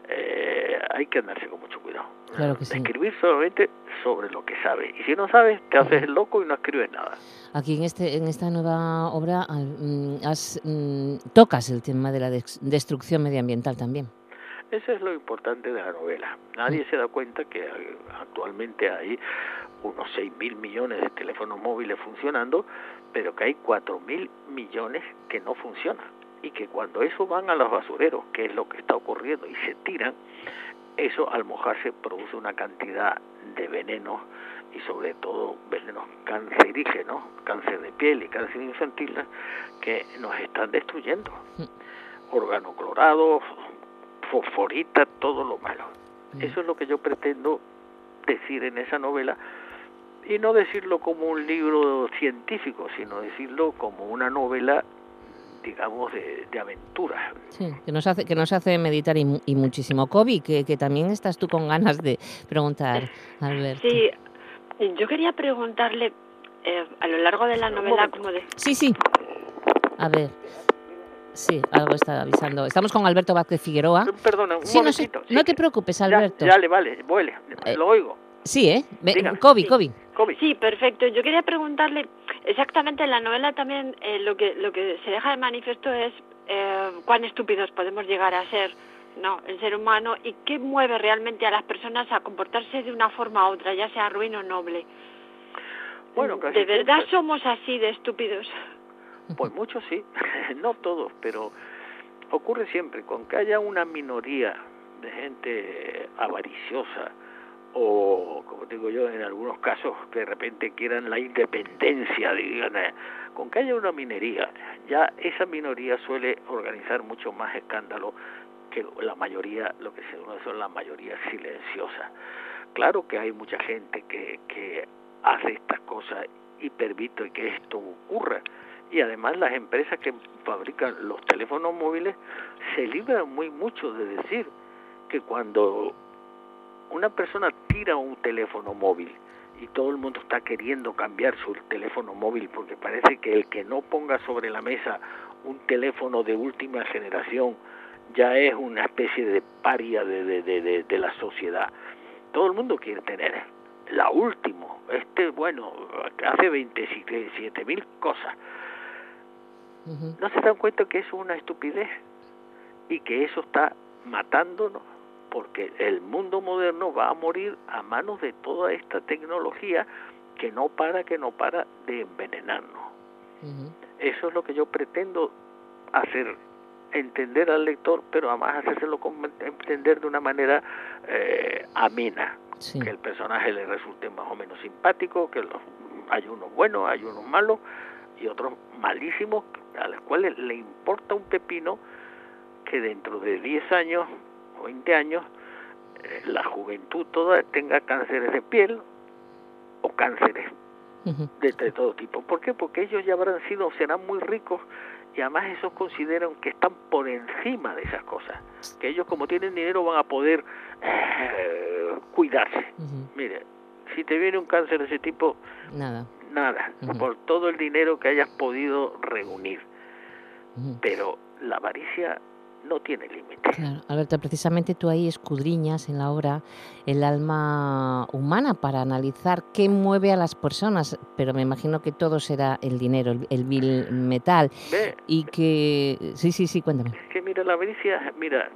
Eh, hay que andarse con mucho cuidado. Claro que sí. Escribir solamente sobre lo que sabes. Y si no sabes, te haces el loco y no escribes nada. Aquí en este en esta nueva obra has, tocas el tema de la destrucción medioambiental también. Eso es lo importante de la novela. Nadie se da cuenta que actualmente hay unos 6 mil millones de teléfonos móviles funcionando, pero que hay 4 mil millones que no funcionan. Y que cuando eso van a los basureros, que es lo que está ocurriendo, y se tiran, eso al mojarse produce una cantidad de venenos y sobre todo venenos cancerígenos, cáncer de piel y cáncer infantil, que nos están destruyendo. Órgano clorado, fosforita, todo lo malo. Eso es lo que yo pretendo decir en esa novela y no decirlo como un libro científico, sino decirlo como una novela digamos de, de aventura. Sí, que nos hace que nos hace meditar y, y muchísimo. Kobe, que, que, también estás tú con ganas de preguntar, <laughs> Alberto. Sí, yo quería preguntarle eh, a lo largo de la novela como de... Sí, sí. A ver. Sí, algo está avisando. Estamos con Alberto Vázquez Figueroa. Perdona, un sí, momentito. No, sí, no te preocupes, Alberto. Ya, ya le vale, vuele, eh, lo oigo. Sí, ¿eh? Kobe, Kobe. Sí, perfecto. Yo quería preguntarle exactamente en la novela también eh, lo que lo que se deja de manifiesto es eh, cuán estúpidos podemos llegar a ser, no, el ser humano y qué mueve realmente a las personas a comportarse de una forma u otra, ya sea ruin o noble. Bueno, casi ¿De verdad siempre. somos así de estúpidos? Pues muchos sí, <laughs> no todos, pero ocurre siempre con que haya una minoría de gente avariciosa, o como digo yo en algunos casos que de repente quieran la independencia digan eh, con que haya una minería ya esa minoría suele organizar mucho más escándalo que la mayoría lo que se conoce son la mayoría silenciosa. Claro que hay mucha gente que, que hace estas cosas y permite que esto ocurra. Y además las empresas que fabrican los teléfonos móviles se libran muy mucho de decir que cuando una persona tira un teléfono móvil y todo el mundo está queriendo cambiar su teléfono móvil porque parece que el que no ponga sobre la mesa un teléfono de última generación ya es una especie de paria de, de, de, la sociedad. Todo el mundo quiere tener la última, este, bueno, hace 27 mil cosas. Uh -huh. No se dan cuenta que eso es una estupidez y que eso está matándonos porque el mundo moderno va a morir a manos de toda esta tecnología que no para, que no para de envenenarnos. Uh -huh. Eso es lo que yo pretendo hacer, entender al lector, pero además hacérselo entender de una manera eh, amena, sí. que el personaje le resulte más o menos simpático, que los, hay unos buenos, hay unos malos y otros malísimos, a los cuales le importa un pepino que dentro de 10 años 20 años, eh, la juventud toda tenga cánceres de piel o cánceres uh -huh. de, de, todo tipo. ¿Por qué? Porque ellos ya habrán sido, serán muy ricos y además esos consideran que están por encima de esas cosas. Que ellos como tienen dinero van a poder eh, cuidarse. Uh -huh. Mire, si te viene un cáncer de ese tipo, nada. Nada, uh -huh. por todo el dinero que hayas podido reunir. Pero la avaricia no tiene límite. Claro, Alberto, precisamente tú ahí escudriñas en la obra el alma humana para analizar qué mueve a las personas, pero me imagino que todo será el dinero, el, el vil metal. Ve, Y que... Sí, sí, sí, cuéntame. Es que mira, la avaricia, mira,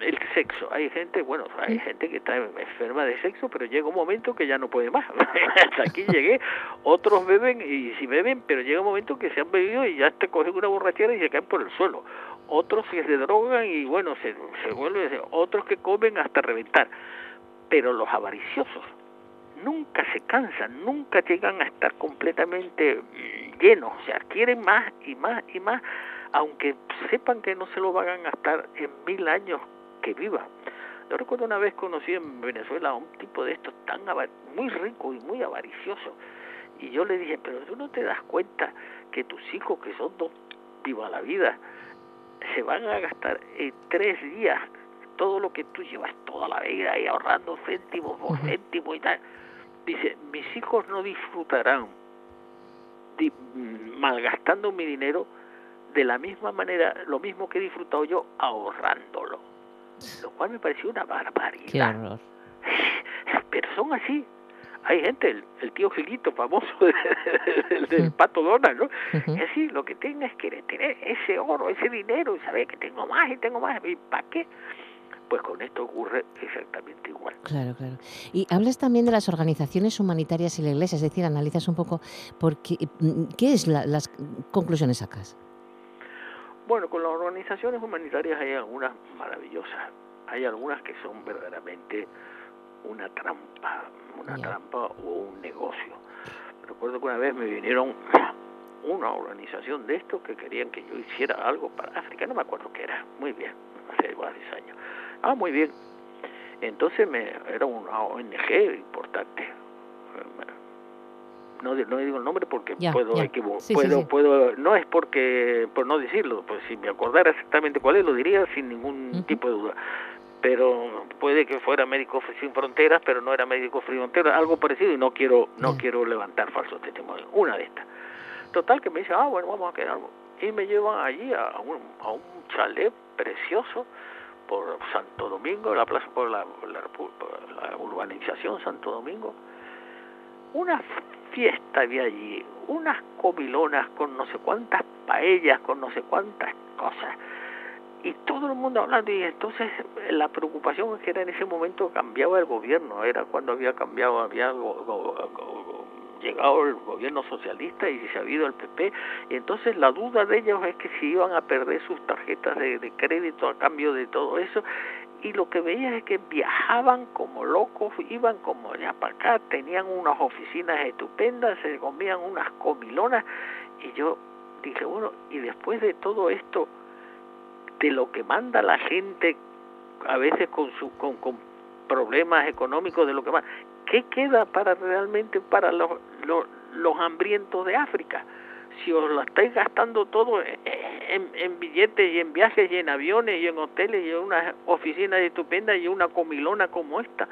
el sexo. Hay gente, bueno, hay gente que está enferma de sexo, pero llega un momento que ya no puede más. <laughs> Hasta aquí llegué. Otros beben y si beben, pero llega un momento que se han bebido y ya te cogen una borrachera y se caen por el suelo. Otros que se drogan y bueno, se, se vuelven, otros que comen hasta reventar. Pero los avariciosos nunca se cansan, nunca llegan a estar completamente mm, llenos, o sea, quieren más y más y más, aunque sepan que no se lo van a gastar en mil años que vivan. Yo recuerdo una vez conocí en Venezuela a un tipo de estos tan muy rico y muy avaricioso, y yo le dije, pero tú no te das cuenta que tus hijos, que son dos viva la vida, se van a gastar en tres días todo lo que tú llevas toda la vida ahí ahorrando céntimo por Ujú. céntimo y tal. Dice, mis hijos no disfrutarán di- mm, malgastando mi dinero de la misma manera, lo mismo que he disfrutado yo ahorrándolo. Lo cual me pareció una Qué barbaridad. horror. <laughs> Pero son así. Hay gente, el, el tío Gilito famoso <laughs> del, del. Pato Donald, ¿no? Es así, lo que tenga es querer tener ese oro, ese dinero y saber que tengo más y tengo más. ¿Y para qué? Pues con esto ocurre exactamente igual. Claro, claro. Y hablas también de las organizaciones humanitarias y la Iglesia, es decir, analizas un poco por qué, mm, qué es la- las conclusiones sacas. Bueno, con las organizaciones humanitarias hay algunas maravillosas. Hay algunas que son verdaderamente una trampa, una trampa o un negocio. Recuerdo que una vez me vinieron <clears throat> una organización de estos que querían que yo hiciera algo para África, no me acuerdo qué era, muy bien, <laughs> hace varios años. Ah, muy bien. Entonces me era una ONG importante. No, di- no digo el nombre porque puedo ya. equivo- Sí, puedo, sí. puedo, no es porque por no decirlo, pues si me acordara exactamente cuál es lo diría sin ningún tipo de duda. Pero puede que fuera médico sin fronteras, pero no era médico sin fronteras, algo parecido y no quiero no Ya. quiero levantar falsos testimonios. Una de estas. Total que me dice, ah, bueno, vamos a quedar. Y me llevan allí a un, a un chalet precioso por Santo Domingo, la plaza por la, la, por la urbanización Santo Domingo. Una fiesta había allí, unas comilonas con no sé cuántas paellas, con no sé cuántas cosas. Y todo el mundo hablando, y entonces eh, la preocupación es que era en ese momento cambiaba el gobierno, era cuando había cambiado, había llegado el gobierno socialista y se ha habido el PP, y entonces la duda de ellos es que si iban a perder sus tarjetas de, de crédito a cambio de todo eso, y lo que veías es que viajaban como locos, iban como allá para acá, tenían unas oficinas estupendas, se comían unas comilonas, y yo dije, bueno, y después de todo esto, de lo que manda la gente, a veces con, su, con, con problemas económicos, de lo que más, ¿qué queda para realmente para los, los, los hambrientos de África? Si os lo estáis gastando todo en, en billetes y en viajes y en aviones y en hoteles y en unas oficinas estupendas y una comilona como esta,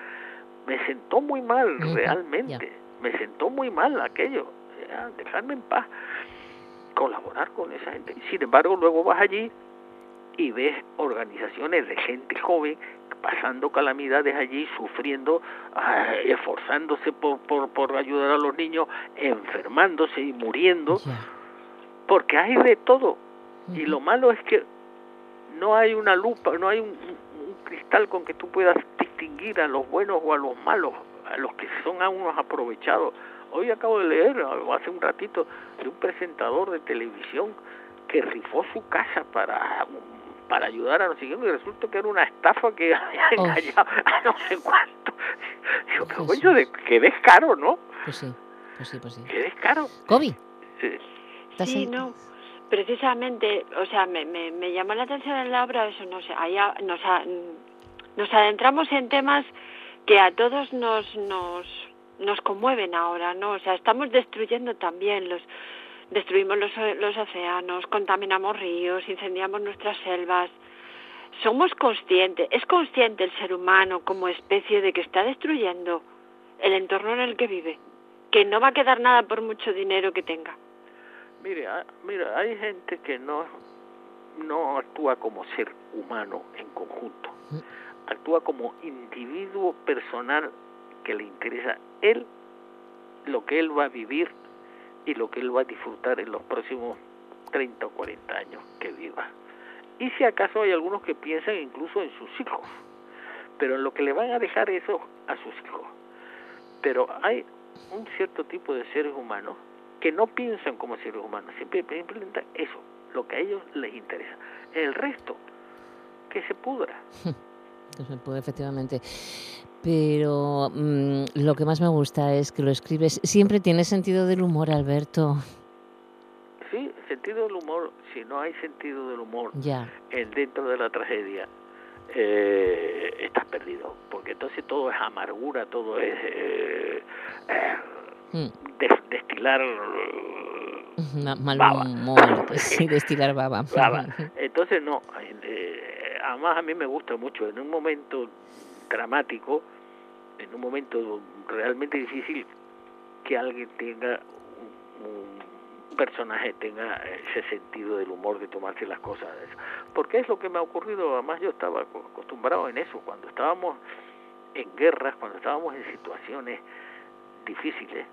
me sentó muy mal realmente, me sentó muy mal aquello, dejarme en paz, colaborar con esa gente. Sin embargo, luego vas allí y ves organizaciones de gente joven pasando calamidades allí, sufriendo, esforzándose por, por, por ayudar a los niños, enfermándose y muriendo, porque hay de todo. Y lo malo es que no hay una lupa, no hay un, un- un cristal con que tú puedas distinguir a los buenos o a los malos, a los que son a unos aprovechados. Hoy acabo de leer, hace un ratito, de un presentador de televisión que rifó su casa para para ayudar a los siguientes y resulta que era una estafa que <laughs> había engañado a no sé cuánto. <laughs> Digo, pero coño, de, que descaro, ¿no? Pues sí, pues sí, pues sí. Que descaro. ¿estás Sí, no. Precisamente, o sea, me, me, me llamó la atención en la obra eso, no sé, ahí a- nos, a- nos adentramos en temas que a todos nos, nos, nos conmueven ahora, ¿no? O sea, estamos destruyendo también los, destruimos los, o- los océanos, contaminamos ríos, incendiamos nuestras selvas. Somos conscientes, es consciente el ser humano como especie de que está destruyendo el entorno en el que vive, que no va a quedar nada por mucho dinero que tenga. Mire, ah, mira, hay gente que no no actúa como ser humano en conjunto, actúa como individuo personal que le interesa él, lo que él va a vivir y lo que él va a disfrutar en los próximos 30 o 40 años que viva. Y si acaso hay algunos que piensan incluso en sus hijos, pero en lo que le van a dejar eso a sus hijos. Pero hay un cierto tipo de seres humanos que no piensan como seres humanos, siempre implementan eso, lo que a ellos les interesa. El resto, que se pudra. <laughs> que se puede, efectivamente. Pero mm, lo que más me gusta es que lo escribes. Siempre tiene sentido del humor, Alberto. Sí, sentido del humor. Si no hay sentido del humor ya. En, dentro de la tragedia, eh, estás perdido. Porque entonces todo es amargura, todo es eh, eh, mm. destilar mal humor, sí, <laughs> destilar baba. baba. <laughs> Entonces no, además a mí me gusta mucho en un momento dramático, en un momento realmente difícil, que alguien tenga un, personaje tenga ese sentido del humor de tomarse las cosas porque es lo que me ha ocurrido además yo estaba acostumbrado en eso cuando estábamos en guerras cuando estábamos en situaciones difíciles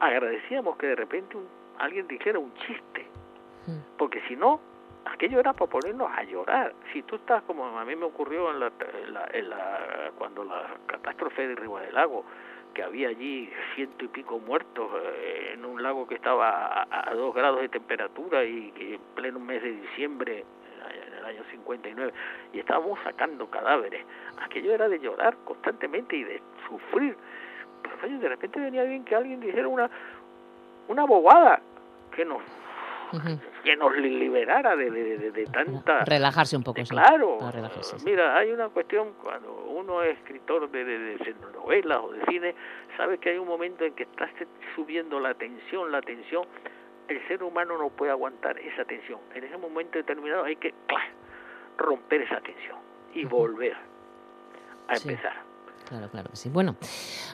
agradecíamos que de repente un alguien dijera un chiste, hmm. porque si no, aquello era para ponernos a llorar. Si tú estás como a mí me ocurrió en la, en la, cuando la catástrofe de Río del Lago, que había allí ciento y pico muertos eh, en un lago que estaba a, dos grados de temperatura y, en pleno mes de diciembre en el año 59 y estábamos sacando cadáveres. Aquello era de llorar constantemente y de sufrir. Pero de repente venía bien que alguien dijera una una bobada que nos que nos liberara de, de, tanta relajarse un poco claro. Mira hay una cuestión cuando uno es escritor de, novelas o de cine sabe que hay un momento en que estás subiendo la tensión la tensión el ser humano no puede aguantar esa tensión. En ese momento determinado hay que romper esa tensión y volver a empezar Claro, claro que sí. Bueno,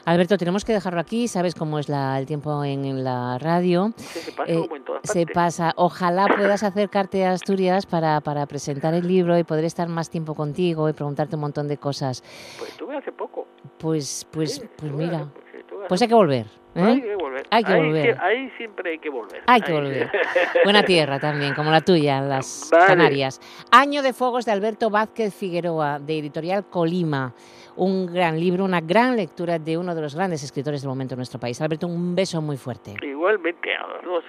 Alberto, tenemos que dejarlo aquí. Sabes cómo es la, el tiempo en, la radio. se pasa eh, Se pasa. Ojalá puedas acercarte a Asturias para, para presentar el libro y poder estar más tiempo contigo y preguntarte un montón de cosas. Pues estuve hace poco. Pues, pues, pues mira. Pues hay que volver. ¿eh? Volver. Hay que ahí, volver. ahí siempre hay que volver. Hay que volver. <laughs> Buena tierra también, como la tuya, las Canarias. Año de Fuegos de Alberto Vázquez Figueroa, de Editorial Colima un gran libro, una gran lectura de uno de los grandes escritores del momento en nuestro país. Alberto, un beso muy fuerte. Igualmente a los dos.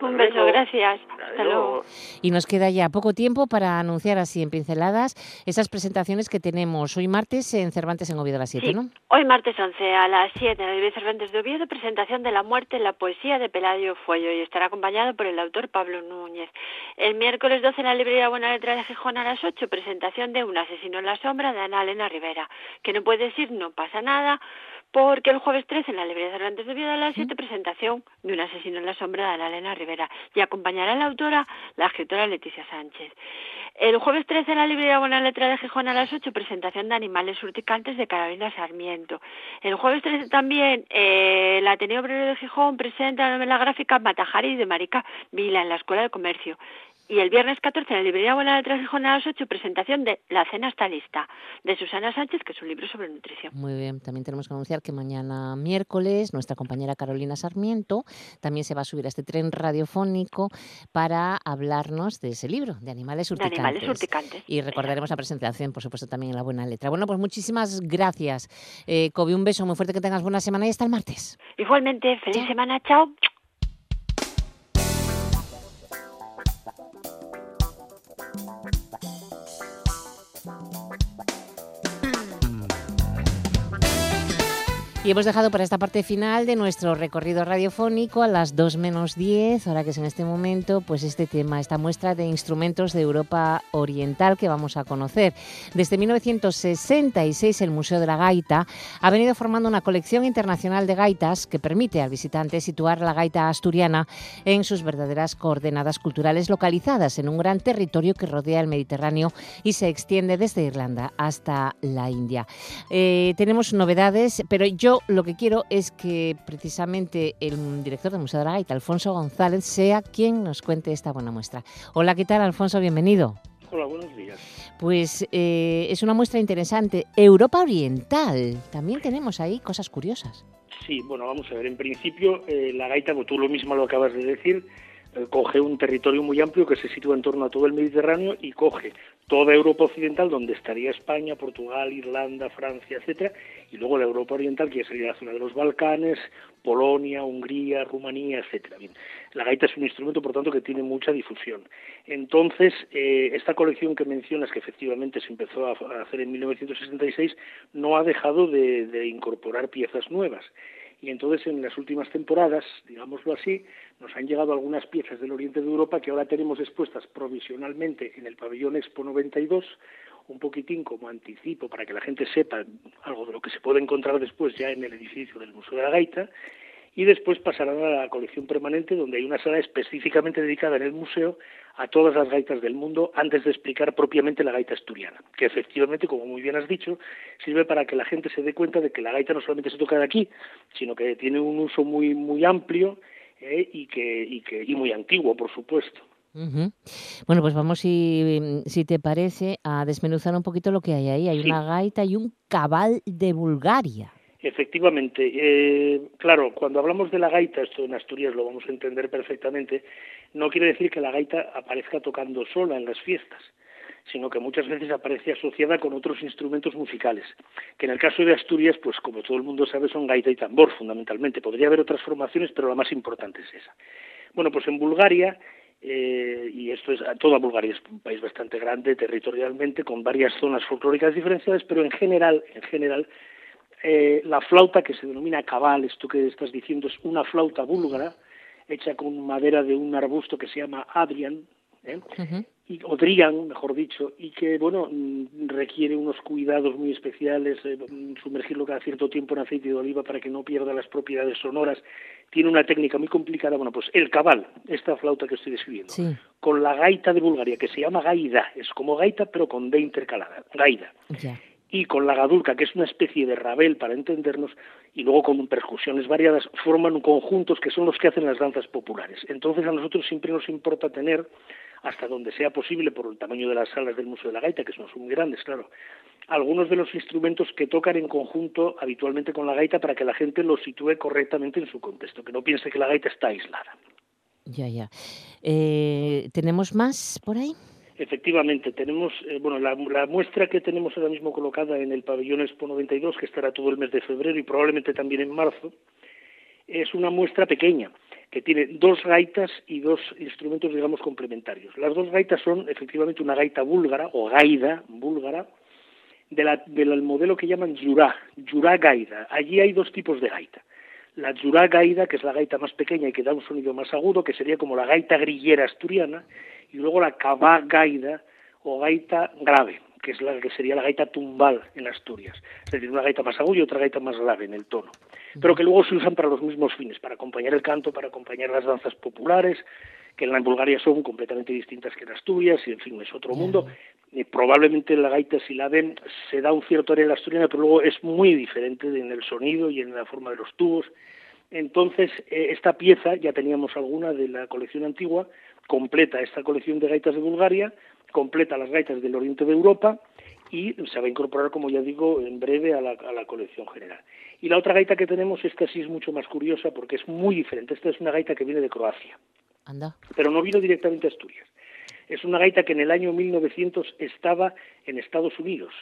Un beso, gracias. Hasta luego. Y nos queda ya poco tiempo para anunciar así en pinceladas esas presentaciones que tenemos hoy martes en Cervantes en Oviedo a las 7, ¿no? Hoy martes 11 a las 7 en el Cervantes de Oviedo, presentación de La muerte en la poesía de Peladio Fuello y estará acompañado por el autor Pablo Núñez. El miércoles 12 en la librería Buena Letra de Gijón a las 8, presentación de Un asesino en la sombra de Ana Elena Rivera. Que no puede decir, no pasa nada porque el jueves 13 en la librería Cervantes de Oviedo a las 7 presentación de Un asesino en la sombra de Ana Elena Rivera y acompañará a la autora, la escritora Leticia Sánchez. El jueves 13 en la librería Buena Letra de Gijón a las 8 presentación de Animales urticantes de Carolina Sarmiento. El jueves 13 también eh, el Ateneo Obrero de Gijón presenta la novela gráfica Matajari de Marica Vila en la Escuela de Comercio. Y el viernes 14 en la librería Buena Letra de Gijón a las 8 presentación de La cena está lista de Susana Sánchez, que es un libro sobre nutrición. Muy bien, también tenemos que anunciar que mañana miércoles nuestra compañera Carolina Sarmiento también se va a subir a este tren radiofónico para hablarnos de ese libro, de Animales Urticantes. De animales urticantes. Y recordaremos la presentación, por supuesto, también en la Buena Letra. Bueno, pues muchísimas gracias. Eh, Kobe, un beso muy fuerte, que tengas buena semana y hasta el martes. Igualmente, feliz semana, chao. Y hemos dejado para esta parte final de nuestro recorrido radiofónico a las 2 menos 10, ahora que es en este momento, pues este tema, esta muestra de instrumentos de Europa Oriental que vamos a conocer. Desde 1966 el Museo de la Gaita ha venido formando una colección internacional de gaitas que permite al visitante situar la gaita asturiana en sus verdaderas coordenadas culturales localizadas en un gran territorio que rodea el Mediterráneo y se extiende desde Irlanda hasta la India. Eh, tenemos novedades, pero yo yo lo que quiero es que precisamente el director del Museo de la Gaita, Alfonso González, sea quien nos cuente esta buena muestra. Hola, ¿qué tal, Alfonso? Bienvenido. Hola, buenos días. Pues eh, es una muestra interesante. Europa Oriental, también tenemos ahí cosas curiosas. Sí, bueno, vamos a ver. En principio, eh, la gaita, como tú lo mismo lo acabas de decir, coge un territorio muy amplio que se sitúa en torno a todo el Mediterráneo y coge toda Europa occidental, donde estaría España, Portugal, Irlanda, Francia, etcétera, y luego la Europa oriental, que sería la zona de los Balcanes, Polonia, Hungría, Rumanía, etcétera. Bien, la gaita es un instrumento, por tanto, que tiene mucha difusión. Entonces, eh, esta colección que mencionas, que efectivamente se empezó a hacer en 1966, no ha dejado de incorporar piezas nuevas y entonces en las últimas temporadas, digámoslo así, nos han llegado algunas piezas del oriente de Europa que ahora tenemos expuestas provisionalmente en el pabellón Expo 92, un poquitín como anticipo para que la gente sepa algo de lo que se puede encontrar después ya en el edificio del Museo de la Gaita, y después pasarán a la colección permanente donde hay una sala específicamente dedicada en el museo a todas las gaitas del mundo antes de explicar propiamente la gaita asturiana, que efectivamente, como muy bien has dicho, sirve para que la gente se dé cuenta de que la gaita no solamente se toca de aquí, sino que tiene un uso muy muy amplio eh, y que y que y muy antiguo, por supuesto. Bueno, pues vamos, si, si, te parece, a desmenuzar un poquito lo que hay ahí. Hay una gaita y un cabal de Bulgaria. Efectivamente, eh, claro, cuando hablamos de la gaita, esto en Asturias lo vamos a entender perfectamente, no quiere decir que la gaita aparezca tocando sola en las fiestas, sino que muchas veces aparece asociada con otros instrumentos musicales, que en el caso de Asturias, pues como todo el mundo sabe, son gaita y tambor fundamentalmente. Podría haber otras formaciones, pero la más importante es esa. Bueno, pues en Bulgaria eh, y esto es toda Bulgaria es un país bastante grande territorialmente con varias zonas folclóricas diferenciadas pero en general en general eh, la flauta que se denomina cabal, esto que estás diciendo, es una flauta búlgara hecha con madera de un arbusto que se llama Adrian, ¿eh? y, o Drian, mejor dicho, y que bueno mm, requiere unos cuidados muy especiales, eh, sumergirlo cada cierto tiempo en aceite de oliva para que no pierda las propiedades sonoras. Tiene una técnica muy complicada. Bueno, pues el cabal, esta flauta que estoy describiendo, con la gaita de Bulgaria, que se llama gaida, es como gaita pero con D intercalada, gaida y con la gadulca, que es una especie de rabel para entendernos, y luego con percusiones variadas, forman conjuntos que son los que hacen las danzas populares. Entonces a nosotros siempre nos importa tener, hasta donde sea posible, por el tamaño de las salas del Museo de la Gaita, que son muy grandes, claro, algunos de los instrumentos que tocan en conjunto habitualmente con la gaita para que la gente los sitúe correctamente en su contexto, que no piense que la gaita está aislada. Ya, ya. Eh, ¿Tenemos más por ahí? Efectivamente, tenemos, eh, bueno, la, muestra que tenemos ahora mismo colocada en el pabellón Expo 92, que estará todo el mes de febrero y probablemente también en marzo, es una muestra pequeña, que tiene dos gaitas y dos instrumentos, digamos, complementarios. Las dos gaitas son efectivamente una gaita búlgara o gaida búlgara, de la, del modelo que llaman Yurá, Yurá gaida. Allí hay dos tipos de gaita. La Yurá gaida, que es la gaita más pequeña y que da un sonido más agudo, que sería como la gaita grillera asturiana, y luego la cabá gaida o gaita grave, que es la que sería la gaita tumbal en Asturias, es decir, una gaita más aguda y otra gaita más grave en el tono, pero que luego se usan para los mismos fines, para acompañar el canto, para acompañar las danzas populares, que en Bulgaria son completamente distintas que en Asturias, y en fin, es otro mundo. Y probablemente la gaita, si la ven, se da un cierto aire en la asturiana, pero luego es muy diferente en el sonido y en la forma de los tubos. Entonces, eh, esta pieza, ya teníamos alguna de la colección antigua, completa esta colección de gaitas de Bulgaria, completa las gaitas del oriente de Europa y se va a incorporar, como ya digo, en breve a la, colección general. Y la otra gaita que tenemos, esta sí es mucho más curiosa porque es muy diferente. Esta es una gaita que viene de Croacia, Anda. pero no vino directamente a Asturias. Es una gaita que en el año 1900 estaba en Estados Unidos,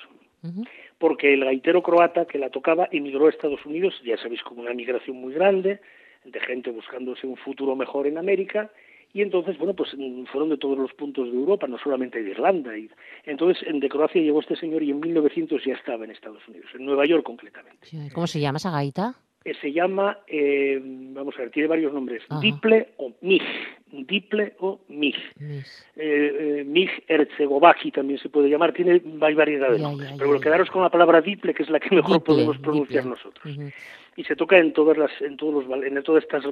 porque el gaitero croata que la tocaba emigró a Estados Unidos, ya sabéis, con una migración muy grande, de gente buscándose un futuro mejor en América, y entonces, bueno, pues mm, fueron de todos los puntos de Europa, no solamente de Irlanda. Y, entonces, de Croacia llegó este señor y en 1900 ya estaba en Estados Unidos, en Nueva York concretamente. ¿Cómo se llama esa gaita? Eh, se llama, eh, vamos a ver, tiene varios nombres, Diple o Mig, Diple o Mig. Eh, Mig Erzegovaki también se puede llamar, tiene hay variedades. De nombres, pero bueno, quedaros con la palabra Diple, que es la que mejor podemos pronunciar nosotros. Y se toca en todas las en todos los en todas estas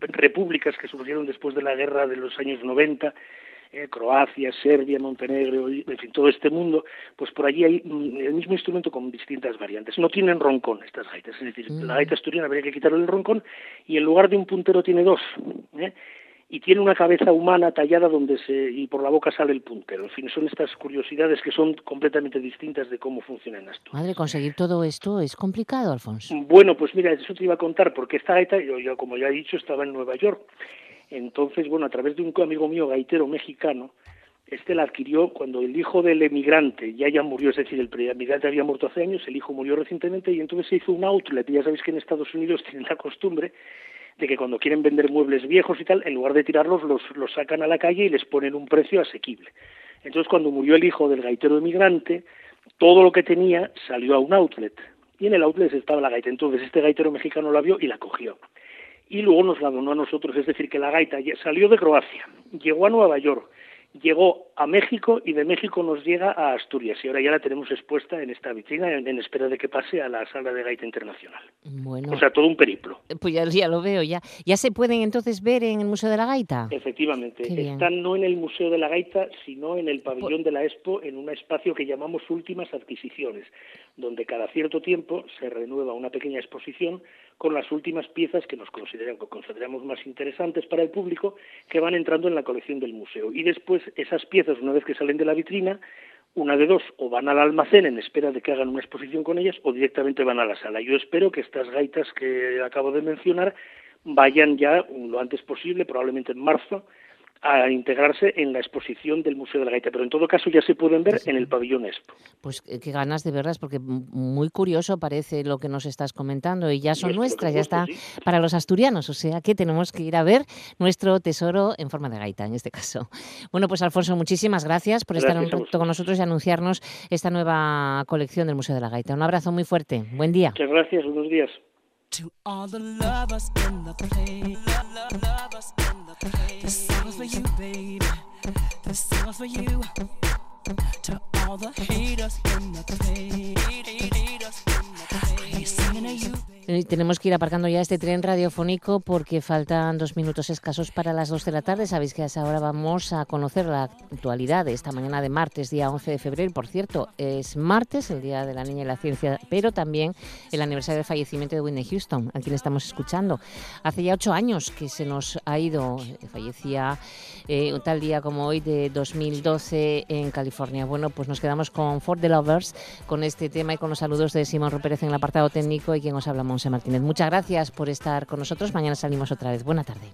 repúblicas que surgieron después de la guerra de los años 90 eh, Croacia, Serbia, Montenegro, en fin, todo este mundo, pues por allí hay mm, el mismo instrumento con distintas variantes. No tienen roncón estas gaitas, es decir, la gaita asturiana habría que quitarle el roncón y en lugar de un puntero tiene dos. ¿eh? y tiene una cabeza humana tallada donde se y por la boca sale el puntero. En fin, son estas curiosidades que son completamente distintas de cómo funciona en Asturias. Madre, conseguir todo esto es complicado, Alfonso. Bueno, pues mira, eso te iba a contar, porque esta gaita, yo, yo como ya he dicho, estaba en Nueva York. Entonces, bueno, a través de un amigo mío gaitero mexicano, este la adquirió cuando el hijo del emigrante ya ya murió, es decir, el emigrante había muerto hace años, el hijo murió recientemente y entonces se hizo un outlet. Y ya sabéis que en Estados Unidos <laughs> tienen la costumbre de que cuando quieren vender muebles viejos y tal, en lugar de tirarlos, los, los sacan a la calle y les ponen un precio asequible. Entonces, cuando murió el hijo del gaitero emigrante, todo lo que tenía salió a un outlet. Y en el outlet estaba la gaita. Entonces, este gaitero mexicano la vio y la cogió. Y luego nos la donó a nosotros. Es decir, que la gaita salió de Croacia, llegó a Nueva York, llegó a México y de México nos llega a Asturias y ahora ya la tenemos expuesta en esta vitrina en, espera de que pase a la sala de gaita internacional. Bueno. O sea, todo un periplo. Pues ya, ya, lo veo, ya. ¿Ya se pueden entonces ver en el Museo de la Gaita? Efectivamente. Están no en el Museo de la Gaita, sino en el pabellón de la Expo, en un espacio que llamamos Últimas Adquisiciones, donde cada cierto tiempo se renueva una pequeña exposición con las últimas piezas que nos consideran, que consideramos más interesantes para el público que van entrando en la colección del museo. Y después esas piezas, una vez que salen de la vitrina, una de dos, o van al almacén en espera de que hagan una exposición con ellas, o directamente van a la sala. Yo espero que estas gaitas que acabo de mencionar vayan ya lo antes posible, probablemente en marzo, a integrarse en la exposición del Museo de la Gaita, pero en todo caso ya se pueden ver en el pabellón Expo. Pues eh, qué ganas de verlas, porque muy curioso parece lo que nos estás comentando y ya son nuestras, ya está para los asturianos, o sea que tenemos que ir a ver nuestro tesoro en forma de gaita, en este caso. Bueno, pues Alfonso, muchísimas gracias por estar un rato con nosotros y anunciarnos esta nueva colección del Museo de la Gaita. Un abrazo muy fuerte, buen día. Muchas gracias, buenos días. Baby. This song is for you. To all the haters in the play. I singing to you. Tenemos que ir aparcando ya este tren radiofónico porque faltan dos minutos escasos para las dos de la tarde. Sabéis que a esa hora vamos a conocer la actualidad de esta mañana de martes, día 11 de febrero. Por cierto, es martes, el Día de la Niña y la Ciencia, pero también el aniversario del fallecimiento de Whitney Houston, a quien estamos escuchando. Hace ya ocho años que se nos ha ido, eh, fallecía eh, un tal día como hoy de 2012 en California. Bueno, pues nos quedamos con For the Lovers, con este tema y con los saludos de Simón Rupérez en el apartado técnico y quien os hablamos Monse Martínez. Muchas gracias por estar con nosotros. Mañana salimos otra vez. Buena tarde.